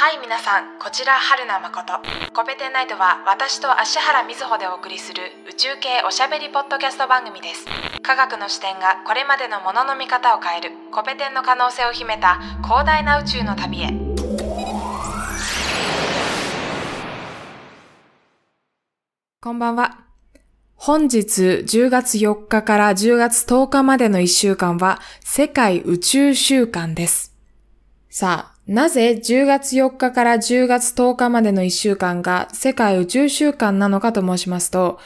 はい皆さんこちら春名誠。コペテンナイトは私と芦原瑞穂でお送りする宇宙系おしゃべりポッドキャスト番組です。科学の視点がこれまでのものの見方を変える。コペテンの可能性を秘めた広大な宇宙の旅へ。こんばんは。本日10月4日から10月10日までの1週間は世界宇宙週間です。さあなぜ10月4日から10月10日までの1週間が世界宇宙週間なのかと申しますと、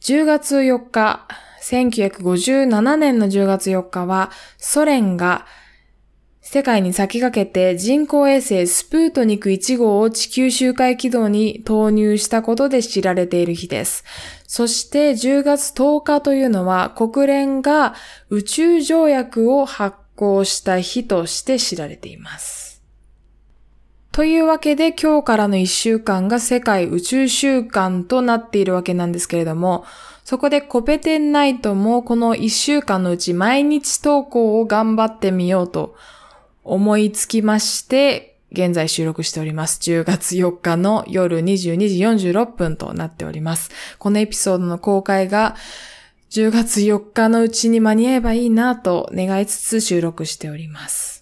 10月4日、1957年の10月4日はソ連が世界に先駆けて人工衛星スプートニク1号を地球周回軌道に投入したことで知られている日です。そして10月10日というのは国連が宇宙条約を発行した日として知られています。というわけで今日からの一週間が世界宇宙週間となっているわけなんですけれども、そこでコペテンナイトもこの一週間のうち毎日投稿を頑張ってみようと思いつきまして、現在収録しております。10月4日の夜22時46分となっております。このエピソードの公開が10月4日のうちに間に合えばいいなと願いつつ収録しております。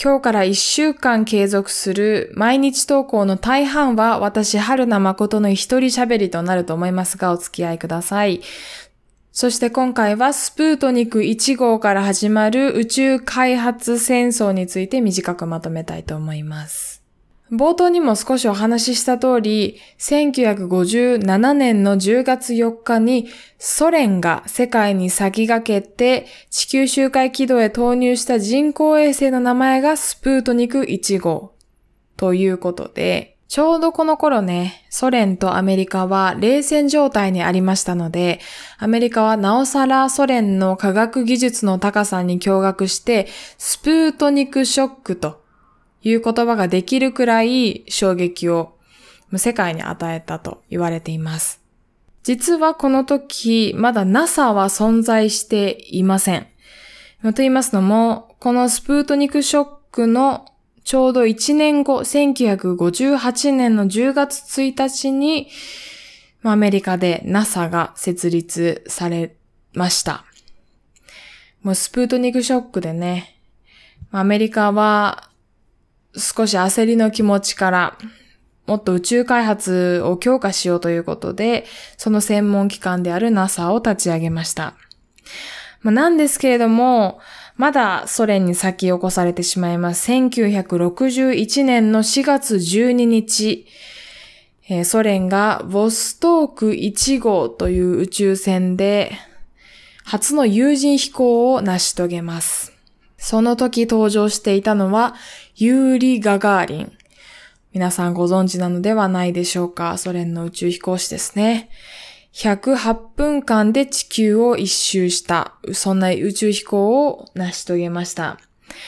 今日から一週間継続する毎日投稿の大半は私、春名誠の一人喋りとなると思いますがお付き合いください。そして今回はスプートニク1号から始まる宇宙開発戦争について短くまとめたいと思います。冒頭にも少しお話しした通り、1957年の10月4日にソ連が世界に先駆けて地球周回軌道へ投入した人工衛星の名前がスプートニク1号ということで、ちょうどこの頃ね、ソ連とアメリカは冷戦状態にありましたので、アメリカはなおさらソ連の科学技術の高さに驚愕して、スプートニクショックという言葉ができるくらい衝撃を世界に与えたと言われています。実はこの時、まだ NASA は存在していません。と言いますのも、このスプートニクショックのちょうど1年後、1958年の10月1日に、アメリカで NASA が設立されました。もうスプートニクショックでね、アメリカは少し焦りの気持ちから、もっと宇宙開発を強化しようということで、その専門機関である NASA を立ち上げました。まあ、なんですけれども、まだソ連に先を越されてしまいます。1961年の4月12日、えー、ソ連がボストーク1号という宇宙船で初の有人飛行を成し遂げます。その時登場していたのは、ユーリ・ガガーリン。皆さんご存知なのではないでしょうか。ソ連の宇宙飛行士ですね。108分間で地球を一周した、そんな宇宙飛行を成し遂げました。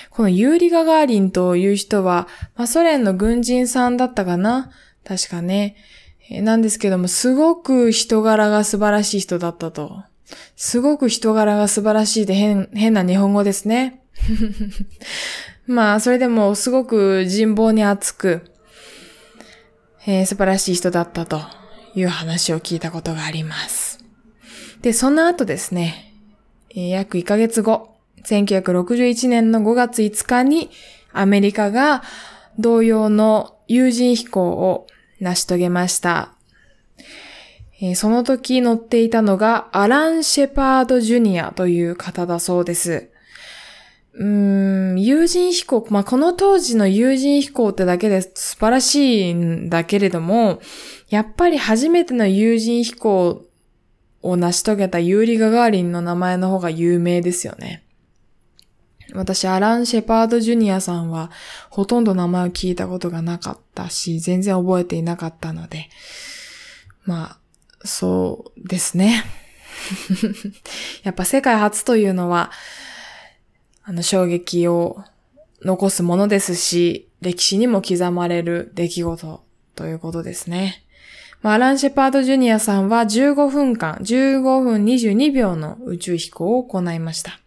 このユーリ・ガガーリンという人は、まあ、ソ連の軍人さんだったかな確かね。なんですけども、すごく人柄が素晴らしい人だったと。すごく人柄が素晴らしいで変、変な日本語ですね。まあ、それでもすごく人望に厚く、えー、素晴らしい人だったという話を聞いたことがあります。で、その後ですね、えー、約1ヶ月後、1961年の5月5日にアメリカが同様の有人飛行を成し遂げました。えー、その時乗っていたのがアラン・シェパード・ジュニアという方だそうです。うん、友人飛行、まあ、この当時の友人飛行ってだけで素晴らしいんだけれども、やっぱり初めての友人飛行を成し遂げたユーリ・ガガーリンの名前の方が有名ですよね。私、アラン・シェパード・ジュニアさんは、ほとんど名前を聞いたことがなかったし、全然覚えていなかったので、まあ、そうですね。やっぱ世界初というのは、あの、衝撃を残すものですし、歴史にも刻まれる出来事ということですね。まあ、アラン・シェパード・ジュニアさんは15分間、15分22秒の宇宙飛行を行いました。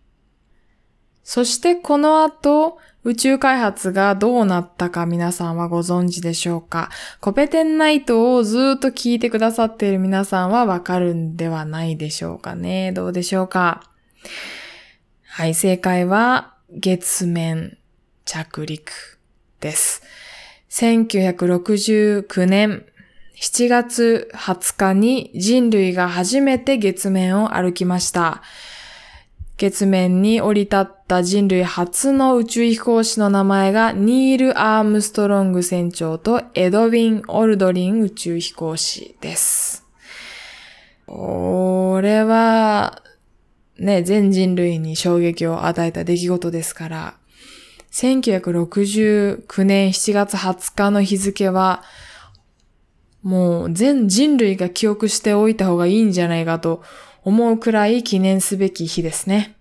そしてこの後、宇宙開発がどうなったか皆さんはご存知でしょうか？コペテンナイトをずっと聞いてくださっている皆さんはわかるんではないでしょうかね。どうでしょうか？はい、正解は月面着陸です。1969年7月20日に人類が初めて月面を歩きました。月面に降り立った人類初の宇宙飛行士の名前がニール・アームストロング船長とエドウィン・オルドリン宇宙飛行士です。これは、ね、全人類に衝撃を与えた出来事ですから、1969年7月20日の日付は、もう全人類が記憶しておいた方がいいんじゃないかと思うくらい記念すべき日ですね。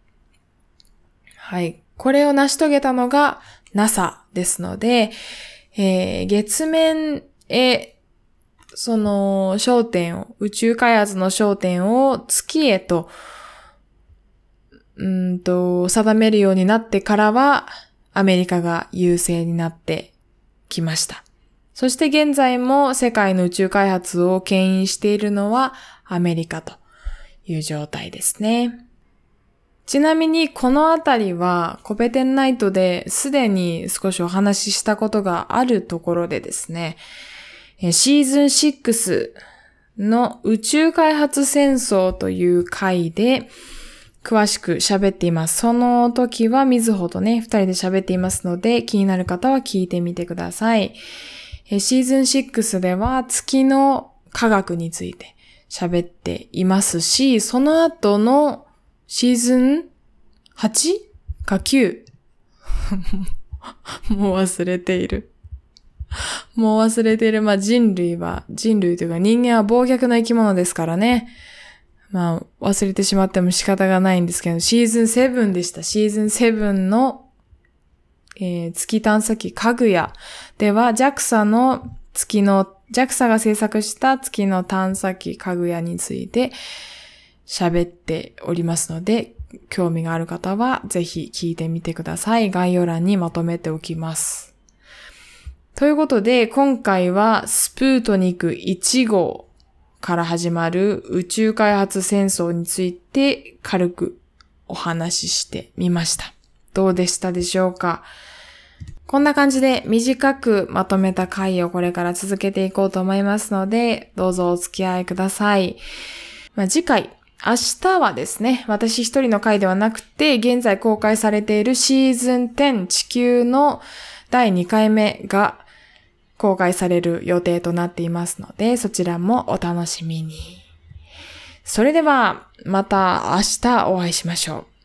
はい。これを成し遂げたのが NASA ですので、えー、月面へ、その焦点を、宇宙開発の焦点を月へと、うんと、定めるようになってからは、アメリカが優勢になってきました。そして現在も世界の宇宙開発を牽引しているのはアメリカという状態ですね。ちなみにこのあたりはコペテンナイトですでに少しお話ししたことがあるところでですね、シーズン6の宇宙開発戦争という回で詳しく喋っています。その時は水ほどね、二人で喋っていますので気になる方は聞いてみてください。シーズン6では月の科学について喋っていますし、その後のシーズン 8? か 9? もう忘れている。もう忘れている。まあ人類は、人類というか人間は暴虐な生き物ですからね。まあ忘れてしまっても仕方がないんですけど、シーズン7でした。シーズン7のえー、月探査機かぐやでは JAXA の月の、JAXA が制作した月の探査機かぐやについて喋っておりますので、興味がある方はぜひ聞いてみてください。概要欄にまとめておきます。ということで、今回はスプートニク1号から始まる宇宙開発戦争について軽くお話ししてみました。どうでしたでしょうか？こんな感じで短くまとめた回をこれから続けていこうと思いますので、どうぞお付き合いください。まあ、次回、明日はですね、私一人の回ではなくて、現在公開されているシーズン10地球の第2回目が公開される予定となっていますので、そちらもお楽しみに。それでは、また明日お会いしましょう。